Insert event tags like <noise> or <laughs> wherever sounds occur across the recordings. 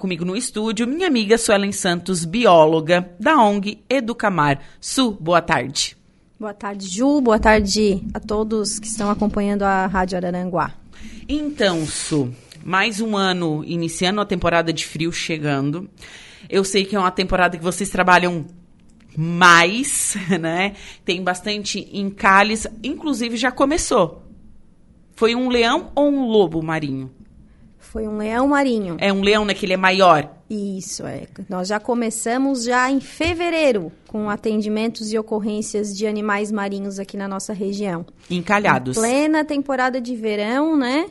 comigo no estúdio minha amiga Suelen Santos, bióloga da ONG Educamar. Su, boa tarde. Boa tarde, Ju. Boa tarde a todos que estão acompanhando a Rádio Araranguá. Então, Su, mais um ano iniciando a temporada de frio chegando. Eu sei que é uma temporada que vocês trabalham mais, <laughs> né? Tem bastante encalhes, inclusive já começou. Foi um leão ou um lobo marinho? Foi um leão marinho. É um leão, né? Que ele é maior. Isso, é. Nós já começamos já em fevereiro com atendimentos e ocorrências de animais marinhos aqui na nossa região. Encalhados. Em plena temporada de verão, né?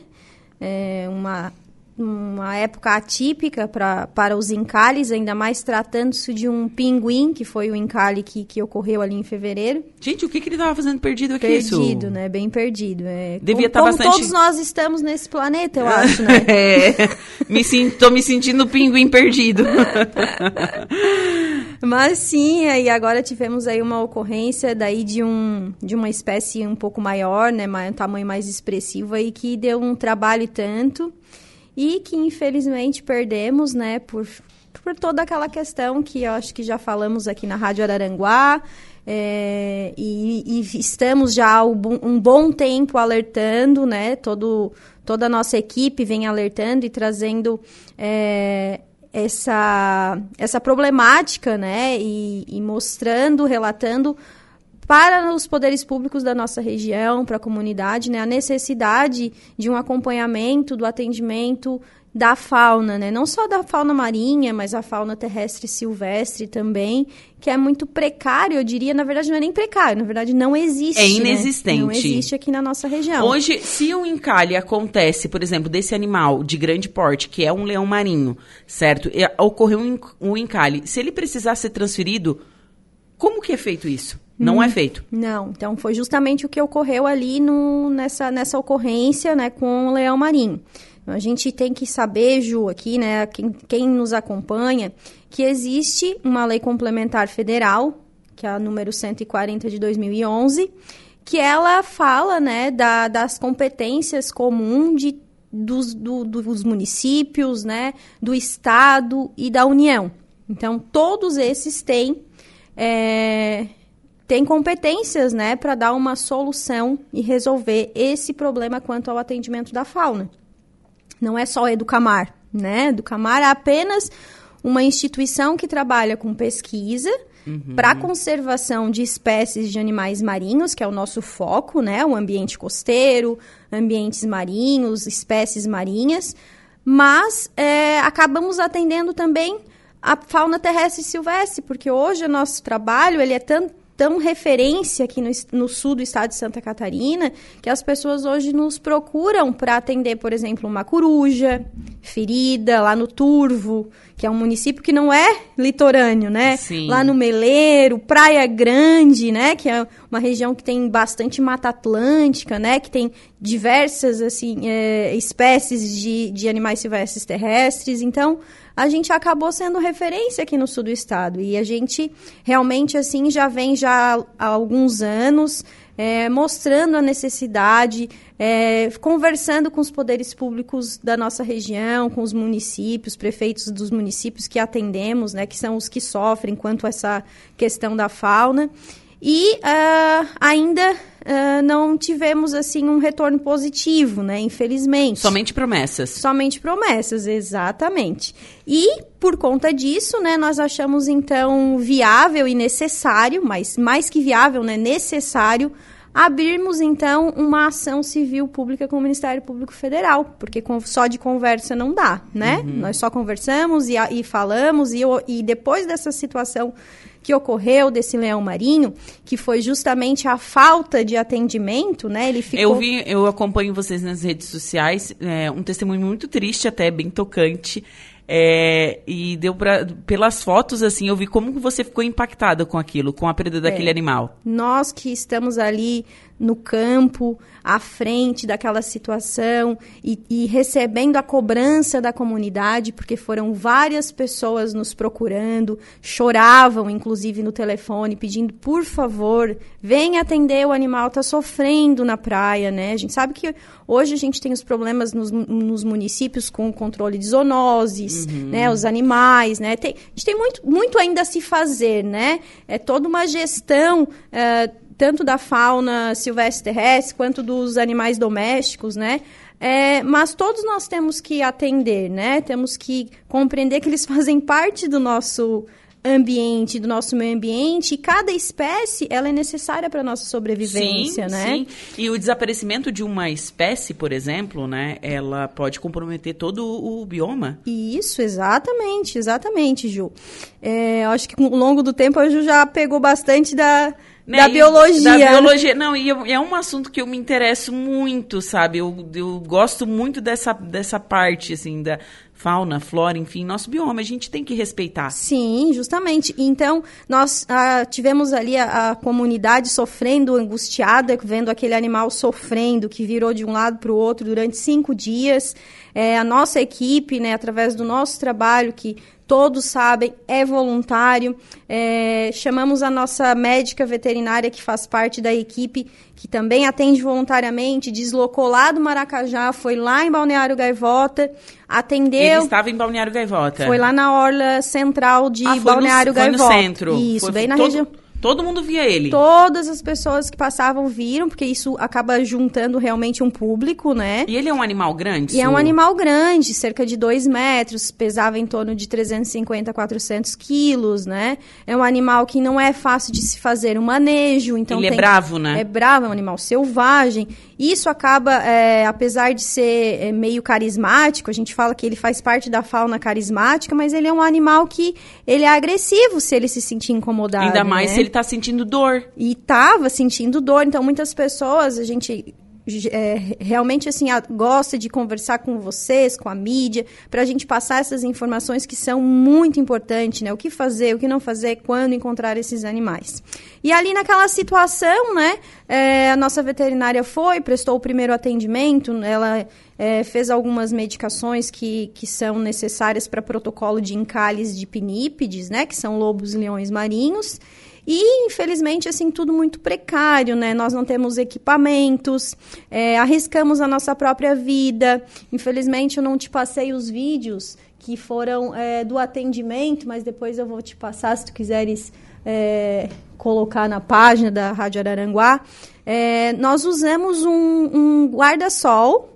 É uma uma época atípica pra, para os encalhes, ainda mais tratando-se de um pinguim, que foi o encalhe que, que ocorreu ali em fevereiro. Gente, o que, que ele estava fazendo perdido aqui? Perdido, isso? né? Bem perdido. É, Devia estar como, bastante... todos nós estamos nesse planeta, eu <laughs> acho, né? é, <laughs> me sinto, me sentindo pinguim perdido. <laughs> Mas sim, aí agora tivemos aí uma ocorrência daí de, um, de uma espécie um pouco maior, né? Um tamanho mais expressivo aí, que deu um trabalho tanto e que infelizmente perdemos, né, por, por toda aquela questão que eu acho que já falamos aqui na Rádio Araranguá. É, e, e, estamos já há um bom tempo alertando, né? Todo, toda a nossa equipe vem alertando e trazendo é, essa, essa problemática, né? E, e mostrando, relatando para os poderes públicos da nossa região, para a comunidade, né, a necessidade de um acompanhamento do atendimento da fauna, né? Não só da fauna marinha, mas a fauna terrestre e silvestre também, que é muito precário, eu diria, na verdade não é nem precário, na verdade não existe. É inexistente. Né? Não existe aqui na nossa região. Hoje, se um encalhe acontece, por exemplo, desse animal de grande porte, que é um leão marinho, certo? E ocorreu um, um encalhe, se ele precisar ser transferido, como que é feito isso? Não hum, é feito. Não, então foi justamente o que ocorreu ali no, nessa, nessa ocorrência né, com o leão marinho. Então, a gente tem que saber, Ju, aqui, né, quem, quem nos acompanha, que existe uma lei complementar federal, que é a número 140 de 2011, que ela fala né, da, das competências comuns de, dos, do, dos municípios, né, do Estado e da União. Então, todos esses têm é, tem competências, né, para dar uma solução e resolver esse problema quanto ao atendimento da fauna. Não é só Educamar, né? Educamar é apenas uma instituição que trabalha com pesquisa uhum. para conservação de espécies de animais marinhos, que é o nosso foco, né? O ambiente costeiro, ambientes marinhos, espécies marinhas, mas é, acabamos atendendo também a fauna terrestre e silvestre, porque hoje o nosso trabalho ele é tanto tão referência aqui no, no, sul do estado de Santa Catarina que as pessoas hoje nos procuram para atender, por exemplo, uma coruja ferida lá no Turvo, que é um município que não é litorâneo, né? Sim. Lá no Meleiro, Praia Grande, né? Que é uma região que tem bastante mata atlântica, né? Que tem diversas assim é, espécies de, de animais silvestres terrestres. Então a gente acabou sendo referência aqui no sul do estado. E a gente realmente, assim, já vem já há alguns anos é, mostrando a necessidade, é, conversando com os poderes públicos da nossa região, com os municípios, prefeitos dos municípios que atendemos, né, que são os que sofrem quanto a essa questão da fauna. E uh, ainda uh, não tivemos assim um retorno positivo, né? Infelizmente. Somente promessas. Somente promessas, exatamente. E por conta disso, né, nós achamos então viável e necessário, mas mais que viável, né, necessário abrirmos então uma ação civil pública com o Ministério Público Federal, porque só de conversa não dá, né? Uhum. Nós só conversamos e, e falamos e, e depois dessa situação que ocorreu desse leão marinho, que foi justamente a falta de atendimento, né? Ele ficou... Eu vi, eu acompanho vocês nas redes sociais, é, um testemunho muito triste, até bem tocante. É, e deu pra, pelas fotos, assim, eu vi como você ficou impactada com aquilo, com a perda daquele é. animal. Nós que estamos ali no campo, à frente daquela situação e, e, recebendo a cobrança da comunidade, porque foram várias pessoas nos procurando, choravam, inclusive, no telefone, pedindo, por favor, venha atender, o animal está sofrendo na praia, né? A gente sabe que hoje a gente tem os problemas nos, nos municípios com o controle de zoonoses, uhum. né? Os animais, né? Tem, a gente tem muito, muito ainda a se fazer, né? É toda uma gestão... Uh, tanto da fauna silvestre terrestre quanto dos animais domésticos, né? É, mas todos nós temos que atender, né? Temos que compreender que eles <laughs> fazem parte do nosso ambiente, do nosso meio ambiente, e cada espécie ela é necessária para a nossa sobrevivência, sim, né? Sim. E o desaparecimento de uma espécie, por exemplo, né, ela pode comprometer todo o bioma. Isso, exatamente, exatamente, Ju. É, acho que ao longo do tempo a Ju já pegou bastante da, né? Da biologia. Da biologia. Não, e eu, é um assunto que eu me interesso muito, sabe? Eu, eu gosto muito dessa, dessa parte, assim, da fauna, flora, enfim, nosso bioma, a gente tem que respeitar. Sim, justamente. Então, nós ah, tivemos ali a, a, comunidade sofrendo, angustiada, vendo aquele animal sofrendo, que virou de um lado para o outro durante cinco dias. É, a nossa equipe, né, através do nosso trabalho, que todos sabem, é voluntário. É, chamamos a nossa médica veterinária, que faz parte da equipe, que também atende voluntariamente, deslocou lá do Maracajá, foi lá em Balneário Gaivota, atendeu. Ele estava em Balneário Gaivota. Foi lá na orla central de ah, Balneário no, Gaivota. Foi no centro. Isso, foi, bem na todo... região. Todo mundo via ele. Todas as pessoas que passavam viram, porque isso acaba juntando realmente um público, né? E ele é um animal grande? E é um animal grande, cerca de 2 metros, pesava em torno de 350 a 400 quilos, né? É um animal que não é fácil de se fazer um manejo, então Ele é tem... é bravo, né? É bravo, é um animal selvagem. Isso acaba, é, apesar de ser é, meio carismático, a gente fala que ele faz parte da fauna carismática, mas ele é um animal que ele é agressivo se ele se sentir incomodado. Ainda mais né? se ele está sentindo dor. E estava sentindo dor. Então, muitas pessoas, a gente é, realmente assim a, gosta de conversar com vocês, com a mídia, para a gente passar essas informações que são muito importantes, né? O que fazer, o que não fazer, quando encontrar esses animais. E ali naquela situação, né? É, a nossa veterinária foi, prestou o primeiro atendimento, ela é, fez algumas medicações que, que são necessárias para protocolo de encalhes de pinípedes, né? Que são lobos leões marinhos. E, infelizmente, assim, tudo muito precário, né? Nós não temos equipamentos, é, arriscamos a nossa própria vida. Infelizmente, eu não te passei os vídeos que foram é, do atendimento, mas depois eu vou te passar se tu quiseres é, colocar na página da Rádio Araranguá. É, nós usamos um, um guarda-sol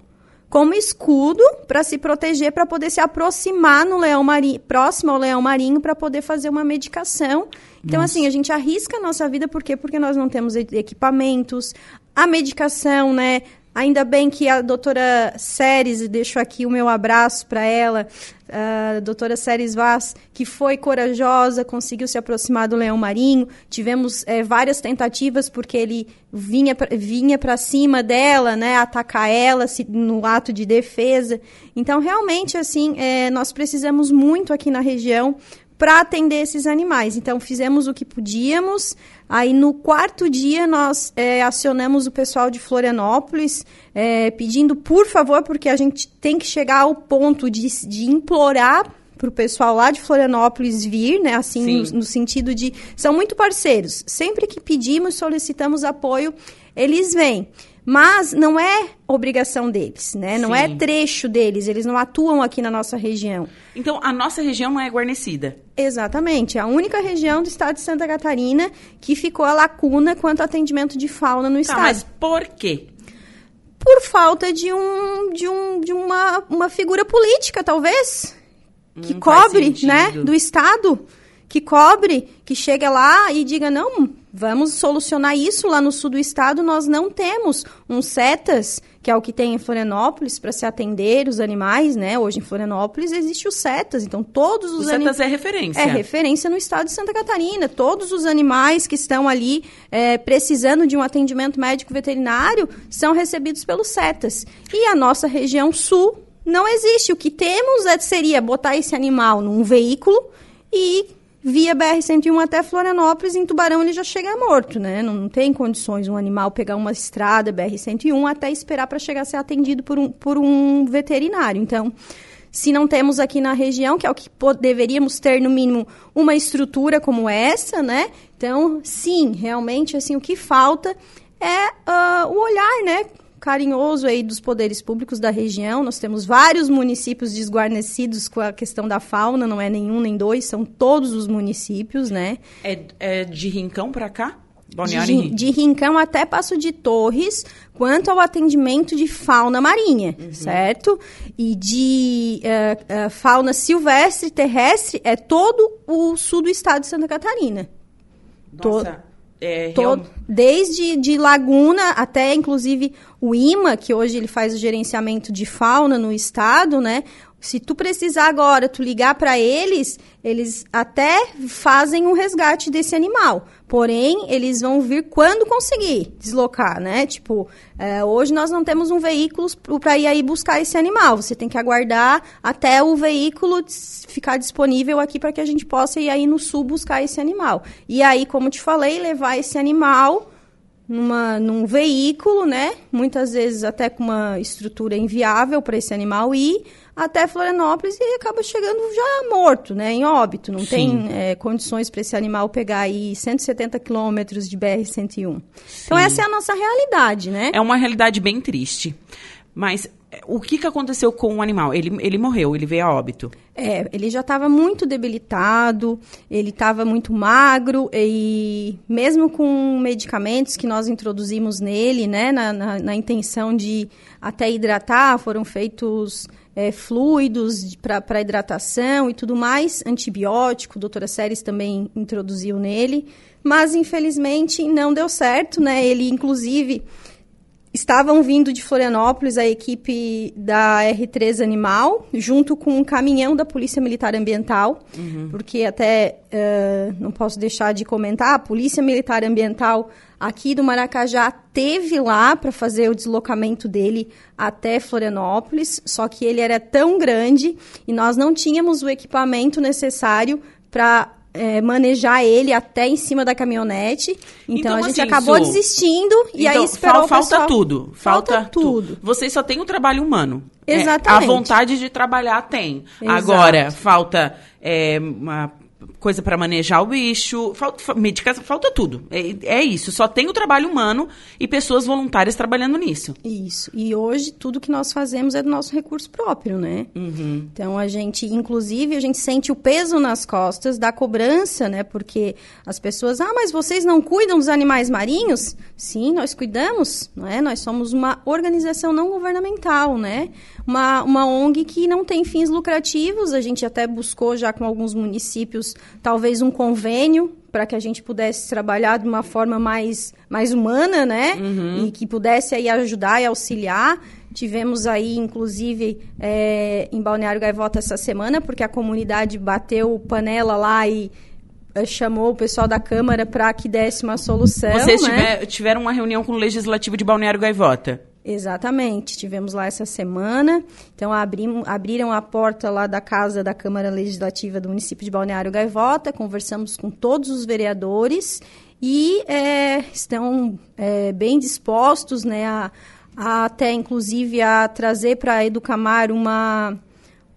como escudo para se proteger, para poder se aproximar no leão marinho, próximo ao leão marinho, para poder fazer uma medicação então, Nossa. assim, a gente arrisca a nossa vida, por quê? Porque nós não temos equipamentos, a medicação, né? Ainda bem que a doutora Séries, deixo aqui o meu abraço para ela, a doutora Séries Vaz, que foi corajosa, conseguiu se aproximar do leão marinho. Tivemos é, várias tentativas, porque ele vinha, vinha para cima dela, né, atacar ela se, no ato de defesa. Então, realmente, assim, é, nós precisamos muito aqui na região para atender esses animais. Então, fizemos o que podíamos. Aí, no quarto dia, nós é, acionamos o pessoal de Florianópolis, é, pedindo, por favor, porque a gente tem que chegar ao ponto de, de implorar para o pessoal lá de Florianópolis vir, né? Assim, no, no, sentido de. São muito parceiros. Sempre que pedimos, solicitamos apoio, eles vêm. Mas não é obrigação deles, né? Não é Sim. é trecho deles, eles não atuam aqui na nossa região. Então, a nossa região não é guarnecida. Exatamente. É a única região do estado de Santa Catarina que ficou a lacuna quanto ao atendimento de fauna no tá, estado. Mas por quê? Por falta de um de um de uma, uma figura política, talvez, que hum, cobre, né, do estado, que cobre, que chega lá e diga não, Vamos solucionar isso lá no sul do estado. Nós não temos um CETAS, que é o que tem em Florianópolis, para se atender os animais, né? Hoje em Florianópolis existe o CETAS, então todos os O CETAS é referência. É referência no estado de Santa Catarina. Todos os animais que estão ali é, precisando de um atendimento médico veterinário são recebidos pelo CETAS. E a nossa região sul não existe. O que temos é, seria botar esse animal num veículo e via BR-101 até Florianópolis, em Tubarão ele já chega morto, né? Não, não tem condições um animal pegar uma estrada BR-101 até esperar para chegar a ser atendido por um, por um veterinário. Então, se não temos aqui na região, que é o que deveríamos ter no mínimo uma estrutura como essa, né? Então, sim, realmente assim o que falta é uh, o olhar, né? Carinhoso aí dos poderes públicos da região. Nós temos vários municípios desguarnecidos com a questão da fauna, não é nenhum nem dois, são todos os municípios, né? É, é de Rincão para cá? De, de, Rincão até Passo de Torres, quanto ao atendimento de fauna marinha, uhum. certo? E de uh, uh, fauna silvestre, terrestre, é todo o sul do estado de Santa Catarina. Nossa, to é, todo, desde de Laguna até, inclusive, o IMA, que hoje ele faz o gerenciamento de fauna no estado, né? Se tu precisar agora, tu ligar para eles, eles até fazem um resgate desse animal. Porém, eles vão vir quando conseguir deslocar, né? Tipo, é, hoje nós não temos um veículo para ir aí buscar esse animal. Você tem que aguardar até o veículo ficar disponível aqui para que a gente possa ir aí no sul buscar esse animal. E aí, como te falei, levar esse animal numa, num veículo, né? Muitas vezes até com uma estrutura inviável para esse animal ir até Florianópolis e acaba chegando já morto, né, em óbito. Não Sim. tem é, condições para esse animal pegar aí 170 quilômetros de BR-101. Então, essa é a nossa realidade, né? É uma realidade bem triste. Mas é, o que, que aconteceu com o animal? Ele, ele morreu, ele veio a óbito. É, ele já estava muito debilitado, ele estava muito magro e mesmo com medicamentos que nós introduzimos nele, né, na, na, na intenção de até hidratar, foram feitos é, fluidos para hidratação e tudo mais, antibiótico, doutora Séries também introduziu nele, mas infelizmente não deu certo, né? Ele, inclusive, estavam vindo de Florianópolis a equipe da R3 Animal, junto com um caminhão da Polícia Militar Ambiental, uhum. porque até uh, não posso deixar de comentar, a Polícia Militar Ambiental aqui do Maracajá teve lá para fazer o deslocamento dele até Florianópolis, só que ele era tão grande e nós não tínhamos o equipamento necessário para é, manejar ele até em cima da caminhonete. Então, então a gente assim, acabou desistindo e então, aí esperou falta pessoal... tudo. Falta, falta tudo. tudo. Vocês só têm o trabalho humano. Exatamente. É, a vontade de trabalhar tem. Exato. Agora, falta é, uma coisa para manejar o bicho, falta, medicação, falta tudo. É, é, isso, só tem o trabalho humano e pessoas voluntárias trabalhando nisso. Isso. E hoje tudo que nós fazemos é do nosso recurso próprio, né? Uhum. Então a gente, inclusive, a gente sente o peso nas costas da cobrança, né? Porque as pessoas, ah, mas vocês não cuidam dos animais marinhos? Sim, nós cuidamos, não é? Nós somos uma organização não governamental, né? Uma, uma ONG que não tem fins lucrativos. A gente até buscou já com alguns municípios talvez um convênio para que a gente pudesse trabalhar de uma forma mais, mais humana, né? Uhum. E que pudesse aí ajudar e auxiliar. Tivemos aí, inclusive, é, em Balneário Gaivota essa semana, porque a comunidade bateu panela lá e é, chamou o pessoal da Câmara para que desse uma solução. Vocês né? tiver, tiveram uma reunião com o Legislativo de Balneário Gaivota? Exatamente, tivemos lá essa semana. Então, abrim, abriram a porta lá da casa da Câmara Legislativa do município de Balneário Gaivota, conversamos com todos os vereadores e é, estão é, bem dispostos né, a, a, até, inclusive, a trazer para a Educamar uma,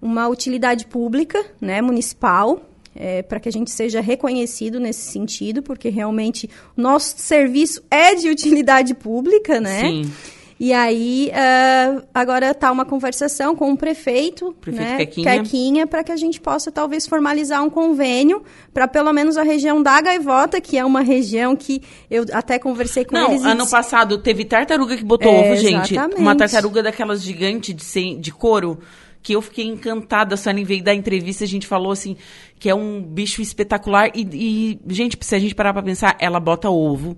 uma utilidade pública né, municipal, é, para que a gente seja reconhecido nesse sentido, porque realmente nosso serviço é de utilidade pública, né? Sim. E aí, uh, agora está uma conversação com o prefeito, prefeito né, Quequinha, para que a gente possa talvez formalizar um convênio para pelo menos a região da Gaivota, que é uma região que eu até conversei com Não, eles. ano disse... passado teve tartaruga que botou é, ovo, gente. Exatamente. Uma tartaruga daquelas gigantes de, de couro que eu fiquei encantada. A Suelen veio da entrevista, a gente falou assim, que é um bicho espetacular. E, e, gente, se a gente parar pra pensar, ela bota ovo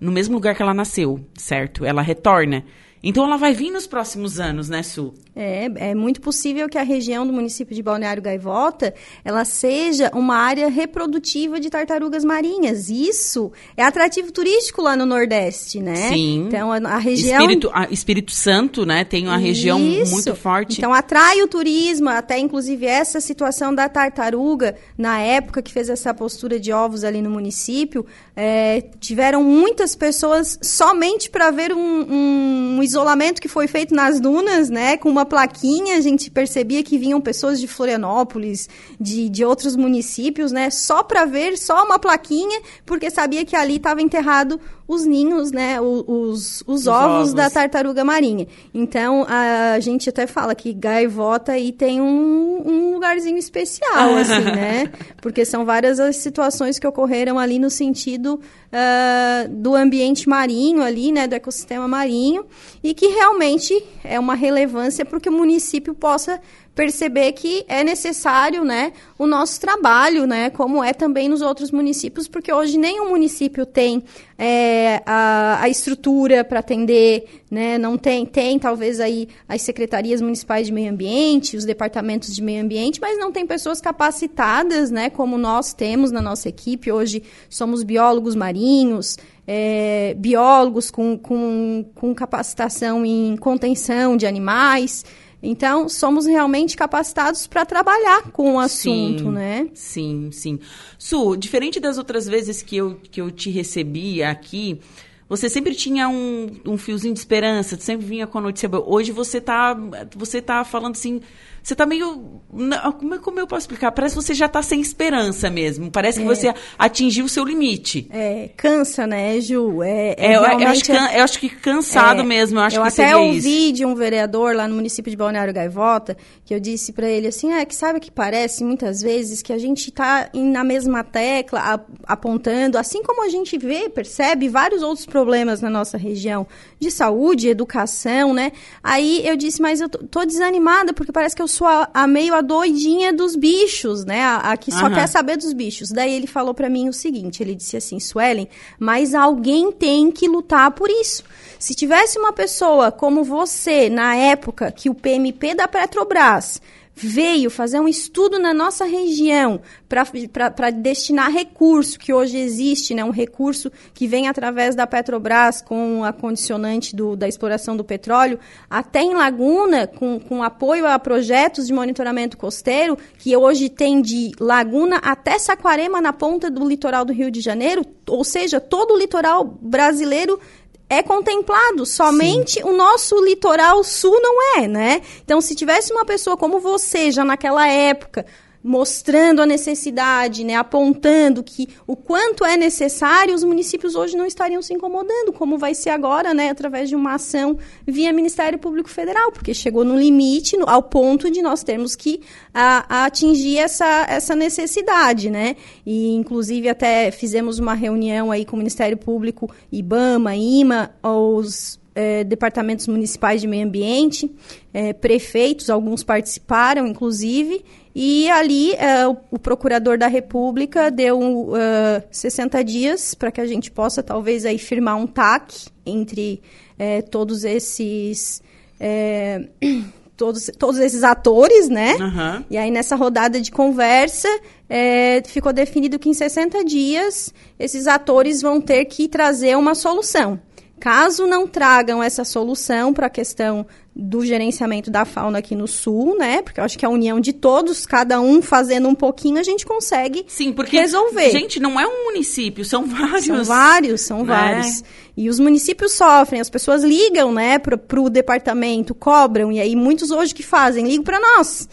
no mesmo lugar que ela nasceu, certo? Ela retorna. Então ela vai vir nos próximos anos, né, Su? É, é muito possível que a região do município de Balneário Gaivota ela seja uma área reprodutiva de tartarugas marinhas. Isso é atrativo turístico lá no Nordeste, né? Sim. Então a, região Espírito, a Espírito Santo, né, tem uma região Isso. muito forte. Então atrai o turismo, até inclusive essa situação da tartaruga, na época que fez essa postura de ovos ali no município, é, tiveram muitas pessoas somente para ver um, um, um isolamento que foi feito nas dunas, né, com uma plaquinha, a gente percebia que vinham pessoas de Florianópolis, de, de outros municípios, né, só para ver, só uma plaquinha, porque sabia que ali estava enterrado os ninhos, né, o- os, os, ovos, ovos. da tartaruga marinha. Então, a gente até fala que gaivota aí tem um, um lugarzinho especial, <laughs> assim, né? Porque são várias as situações que ocorreram ali no sentido ah, do ambiente marinho ali, né, do ecossistema marinho, e que realmente é uma relevância para que o município possa perceber que é necessário, né, o nosso trabalho, né, como é também nos outros municípios, porque hoje nenhum município tem é, a, a estrutura para atender, né, não tem, tem talvez aí as secretarias municipais de meio ambiente, os departamentos de meio ambiente, mas não tem pessoas capacitadas, né, como nós temos na nossa equipe. Hoje somos biólogos marinhos, é, biólogos com, com, com capacitação em contenção de animais. Então, somos realmente capacitados para trabalhar com o assunto, Sim, né? Sim, sim. Su, diferente das outras vezes que eu, que eu te recebi aqui, você sempre tinha um, um fiozinho de esperança, sempre vinha com a notícia boa. Hoje você tá, você tá falando assim, você tá meio. não, Como, é- como eu posso explicar? Parece que você já tá sem esperança mesmo. Parece que você atingiu o seu limite. É, cansa, né, Ju? É, É, eu, eu acho, can- eu acho que cansado É, mesmo, eu acho eu que até ouvi isso. de um vereador lá no município de Balneário Gaivota que eu disse para ele assim, é que sabe que parece muitas vezes que a gente está na mesma tecla apontando, assim como a gente vê, percebe vários outros problemas na nossa região de saúde, educação, né? Aí eu disse, mas eu tô, tô desanimada porque parece que eu sou a, meio a doidinha dos bichos, né? A, a que só Aham. quer saber dos bichos. Daí ele falou para mim o seguinte, ele disse assim, Suelen, mas alguém tem que lutar por isso. Se tivesse uma pessoa como você, na época que o PMP da Petrobras veio fazer um estudo na nossa região para destinar recurso que hoje existe, né, um recurso que vem através da Petrobras com a condicionante do, da exploração do petróleo, até em Laguna, com, com apoio a projetos de monitoramento costeiro, que hoje tem de Laguna até Saquarema, na ponta do litoral do Rio de Janeiro, ou seja, todo o litoral brasileiro é contemplado, somente o nosso litoral sul não é, né? Então, se tivesse uma pessoa como você, já naquela época, mostrando a necessidade, né, apontando que o quanto é necessário, os municípios hoje não estariam se incomodando, como vai ser agora, né, através de uma ação via Ministério Público Federal, porque chegou no limite, no, ao ponto de nós termos que a, a atingir essa, essa necessidade, né? E, inclusive, até fizemos uma reunião aí com o Ministério Público, IBAMA, IMA, os eh, departamentos municipais de meio ambiente, eh, prefeitos, alguns participaram, inclusive, e ali eh, o, procurador da República deu eh, 60 dias para que a gente possa talvez aí firmar um TAC entre eh, todos esses eh, <clears throat> todos, todos esses atores, né? Aham. E aí, nessa rodada de conversa, é, ficou definido que em 60 dias esses atores vão ter que trazer uma solução. Caso não tragam essa solução para a questão do gerenciamento da fauna aqui no sul, né? Porque eu acho que a união de todos, cada um fazendo um pouquinho, a gente consegue Sim, porque, resolver. gente, não é um município, são vários. São vários, são né? vários. E os municípios sofrem, as pessoas ligam, né, pro, pro departamento, cobram, e aí muitos hoje que fazem, ligam para nós.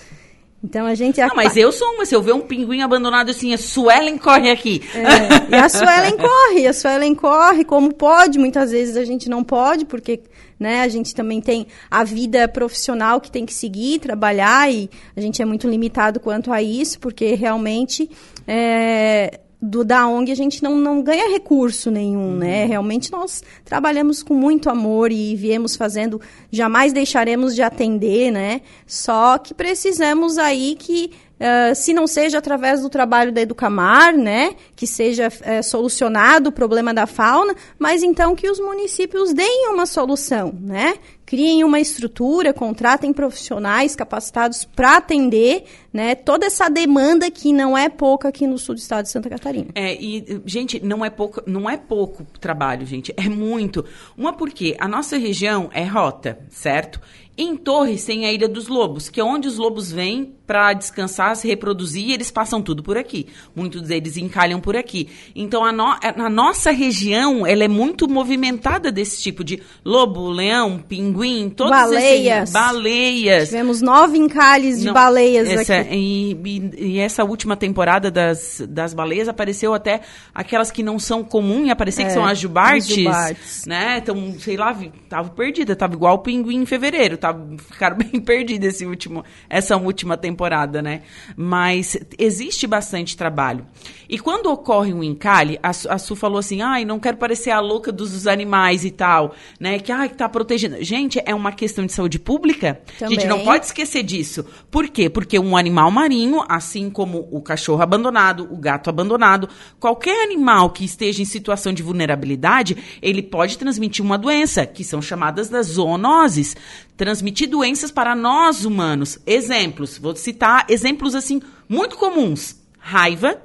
Então a gente... Não, mas eu sou uma, se eu ver um pinguim abandonado assim, a Suelen corre aqui. É, e a Suelen corre, a Suelen corre como pode, muitas vezes a gente não pode, porque né, a gente também tem a vida profissional que tem que seguir, trabalhar, e a gente é muito limitado quanto a isso, porque realmente é, do da ONG a gente não, não ganha recurso nenhum, né? Realmente nós trabalhamos com muito amor e viemos fazendo, jamais deixaremos de atender, né? Só que precisamos aí que Uh, se não seja através do trabalho da Educamar, né, que seja uh, solucionado o problema da fauna, mas então que os municípios deem uma solução, né? criem uma estrutura, contratem profissionais capacitados para atender né, toda essa demanda que não é pouca aqui no sul do estado de Santa Catarina. É, e, gente, não é pouco, não é pouco trabalho, gente, é muito. Uma porque a nossa região é rota, certo? Em Torres tem a Ilha dos Lobos, que é onde os lobos vêm para descansar, se reproduzir, e eles passam tudo por aqui. Muitos deles encalham por aqui. Então, a, no, a, nossa região, ela é muito movimentada desse tipo de lobo, leão, pinguim, todos baleias. esses... Baleias. Tivemos nove encalhes de Não, baleias essa, aqui. E, e, e, essa última temporada das, das baleias apareceu até aquelas que não são comuns, aparecer é, que são as jubartes, jubartes. né? Então, sei lá, tava perdida, tava igual o pinguim em fevereiro, tava, ficaram <laughs> bem perdidos esse último, essa última temporada né? Mas existe bastante trabalho. E quando ocorre um encalhe, a, a Su falou assim: ai, não quero parecer a louca dos animais e tal, né? Que, ai, que tá protegendo. Gente, é uma questão de saúde pública. Também. A gente não pode esquecer disso. Por quê? Porque um animal marinho, assim como o cachorro abandonado, o gato abandonado, qualquer animal que esteja em situação de vulnerabilidade, ele pode transmitir uma doença, que são chamadas das zoonoses transmitir doenças para nós humanos. Exemplos, vou citar exemplos assim muito comuns: raiva,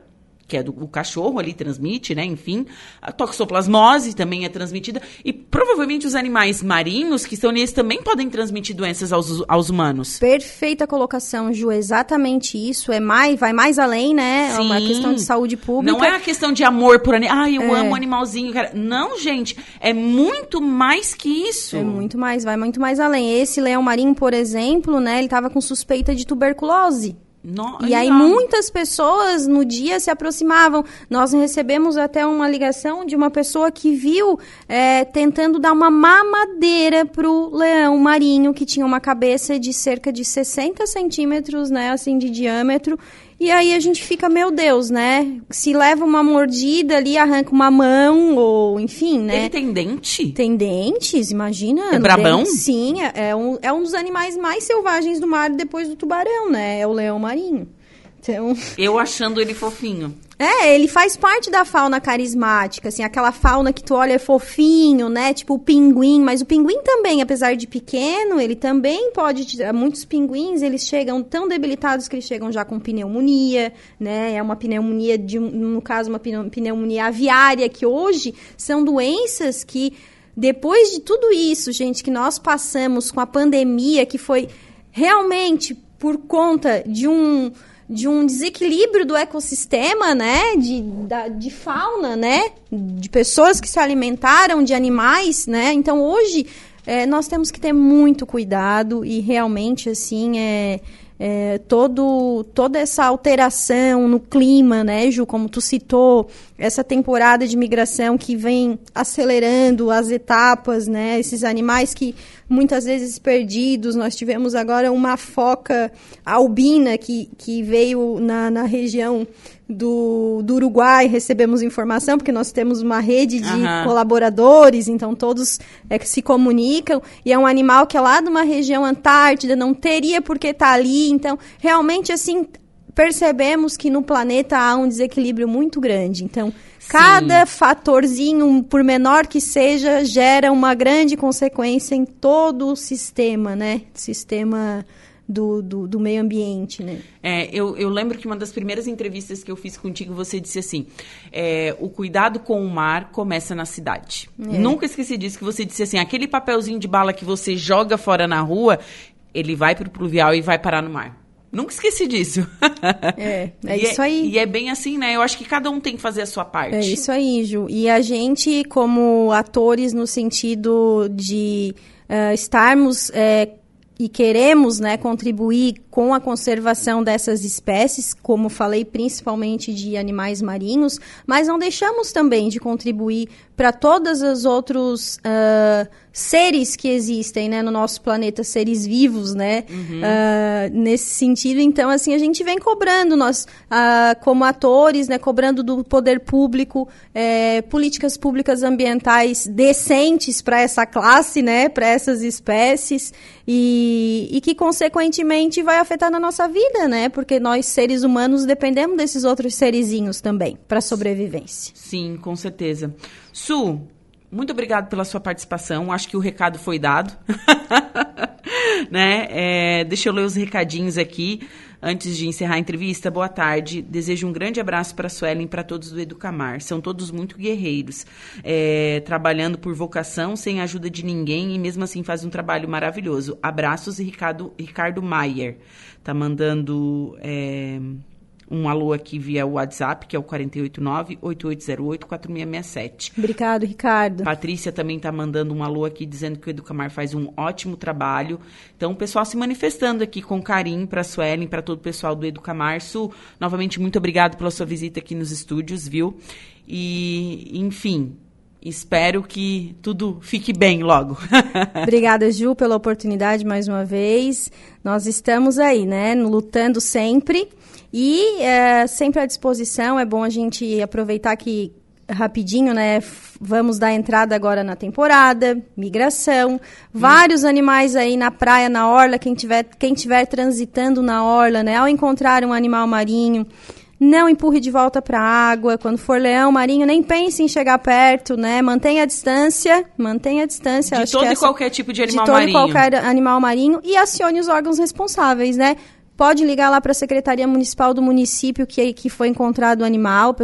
que é do o cachorro ali transmite, né? Enfim, a toxoplasmose também é transmitida e provavelmente os animais marinhos que estão neles também podem transmitir doenças aos, aos humanos. Perfeita colocação, Ju, exatamente isso. É mais, vai mais além, né? Sim. É uma questão de saúde pública. Não é a questão de amor por animal. Ah, eu é. amo animalzinho, cara. Não, gente, é muito mais que isso. É muito mais, vai muito mais além. Esse leão marinho, por exemplo, né? Ele estava com suspeita de tuberculose. No, e aí muitas pessoas no dia se aproximavam. Nós recebemos até uma ligação de uma pessoa que viu é, tentando dar uma mamadeira pro leão marinho que tinha uma cabeça de cerca de 60 centímetros, né, assim de diâmetro e aí a gente fica, meu Deus, né? Se leva uma mordida ali, arranca uma mão, ou enfim, né? Ele tem dente? Tem dentes, imagina. É brabão? Dente, sim, é, é, um, é um dos animais mais selvagens do mar depois do tubarão, né? É o leão marinho. Então... Eu achando ele fofinho. É, ele faz parte da fauna carismática, assim, aquela fauna que tu olha é fofinho, né? Tipo o pinguim, mas o pinguim também, apesar de pequeno, ele também pode. Muitos pinguins, eles chegam tão debilitados que eles chegam já com pneumonia, né? É uma pneumonia, de, no caso, uma pneumonia aviária, que hoje são doenças que, depois de tudo isso, gente, que nós passamos com a pandemia, que foi realmente por conta de um de um desequilíbrio do ecossistema, né? De, da, de fauna, né? De pessoas que se alimentaram de animais, né? Então hoje é, nós temos que ter muito cuidado e realmente assim é, é, todo, toda essa alteração no clima, né, Ju, como tu citou, essa temporada de migração que vem acelerando as etapas, né, esses animais que muitas vezes perdidos. Nós tivemos agora uma foca albina que, que veio na, na região do, do Uruguai, recebemos informação, porque nós temos uma rede de uhum. colaboradores, então todos é, se comunicam, e é um animal que é lá de uma região antártida, não teria por que estar tá ali, então realmente assim percebemos que no planeta há um desequilíbrio muito grande. Então, Cada fatorzinho, por menor que seja, gera uma grande consequência em todo o sistema, né? Sistema do, do, do, meio ambiente, né? É, eu, eu lembro que uma das primeiras entrevistas que eu fiz contigo, você disse assim, é, o cuidado com o mar começa na cidade. É. Nunca esqueci disso, que você disse assim, aquele papelzinho de bala que você joga fora na rua, ele vai para o pluvial e vai parar no mar. Nunca esqueci disso. É, é <laughs> isso é, aí. E é bem assim, né? Eu acho que cada um tem que fazer a sua parte. É isso aí, Ju. E a gente, como atores, no sentido de uh, estarmos uh, e queremos né, contribuir com a conservação dessas espécies, como falei, principalmente de animais marinhos, mas não deixamos também de contribuir para todos os outros uh, seres que existem né, no nosso planeta, seres vivos, né? Uhum. Uh, nesse sentido, então, assim, a gente vem cobrando, nós, uh, como atores, né, cobrando do poder público é, políticas públicas ambientais decentes para essa classe, né, para essas espécies, e, e que, consequentemente, vai afetar na nossa vida, né? Porque nós, seres humanos, dependemos desses outros serizinhos também para sobrevivência. Sim, com certeza. Su, muito obrigado pela sua participação. Acho que o recado foi dado. <laughs> né? É, deixa eu ler os recadinhos aqui antes de encerrar a entrevista. Boa tarde. Desejo um grande abraço para a Suelen e para todos do Educamar. São todos muito guerreiros, é, trabalhando por vocação, sem ajuda de ninguém e mesmo assim fazem um trabalho maravilhoso. Abraços, Ricardo, Ricardo Maier. Tá mandando. É, um alô aqui via WhatsApp, que é o 489-8808-4667. Obrigado, Ricardo. Patrícia também está mandando um alô aqui, dizendo que o Educamar faz um ótimo trabalho. Então, o pessoal se manifestando aqui com carinho para a Suelen, para todo o pessoal do Educamar. Su, novamente, muito obrigado pela sua visita aqui nos estúdios, viu? E, enfim, espero que tudo fique bem logo. <laughs> Obrigada, Ju, pela oportunidade mais uma vez. Nós estamos aí, né, lutando sempre e é, sempre à disposição. É bom a gente aproveitar que rapidinho, né? Vamos dar entrada agora na temporada, migração, hum. vários animais aí na praia, na orla, quem tiver, quem tiver transitando na orla, né? Ao encontrar um animal marinho, não empurre de volta para a água. Quando for leão marinho, nem pense em chegar perto, né? Mantenha a distância, mantenha a distância. De todo e qualquer tipo de animal marinho. De todo e qualquer animal marinho e acione os órgãos responsáveis, né? Pode ligar lá para a Secretaria Municipal do município que, que foi encontrado o animal,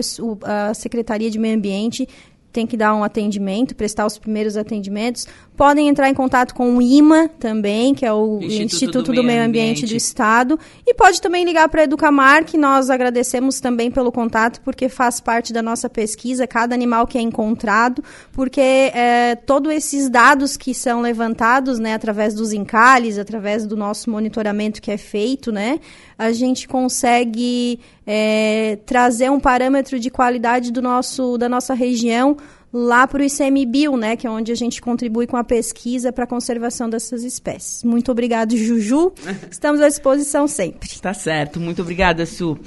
a Secretaria de Meio Ambiente tem que dar um atendimento, prestar os primeiros atendimentos. Podem entrar em contato com o IMA também, que é o Instituto, Instituto do, do, Meio Ambiente. Ambiente do Estado. E pode também ligar para a Educamar, que nós agradecemos também pelo contato, porque faz parte da nossa pesquisa, cada animal que é encontrado, porque é, todos esses dados que são levantados, né, através dos encalhes, através do nosso monitoramento que é feito, né, a gente consegue é, trazer um parâmetro de qualidade do nosso, da nossa região lá para o ICMBio, né, que é onde a gente contribui com a pesquisa para a conservação dessas espécies. Muito obrigado, Juju. <laughs> Estamos à disposição sempre. Tá certo. Muito obrigada, Su.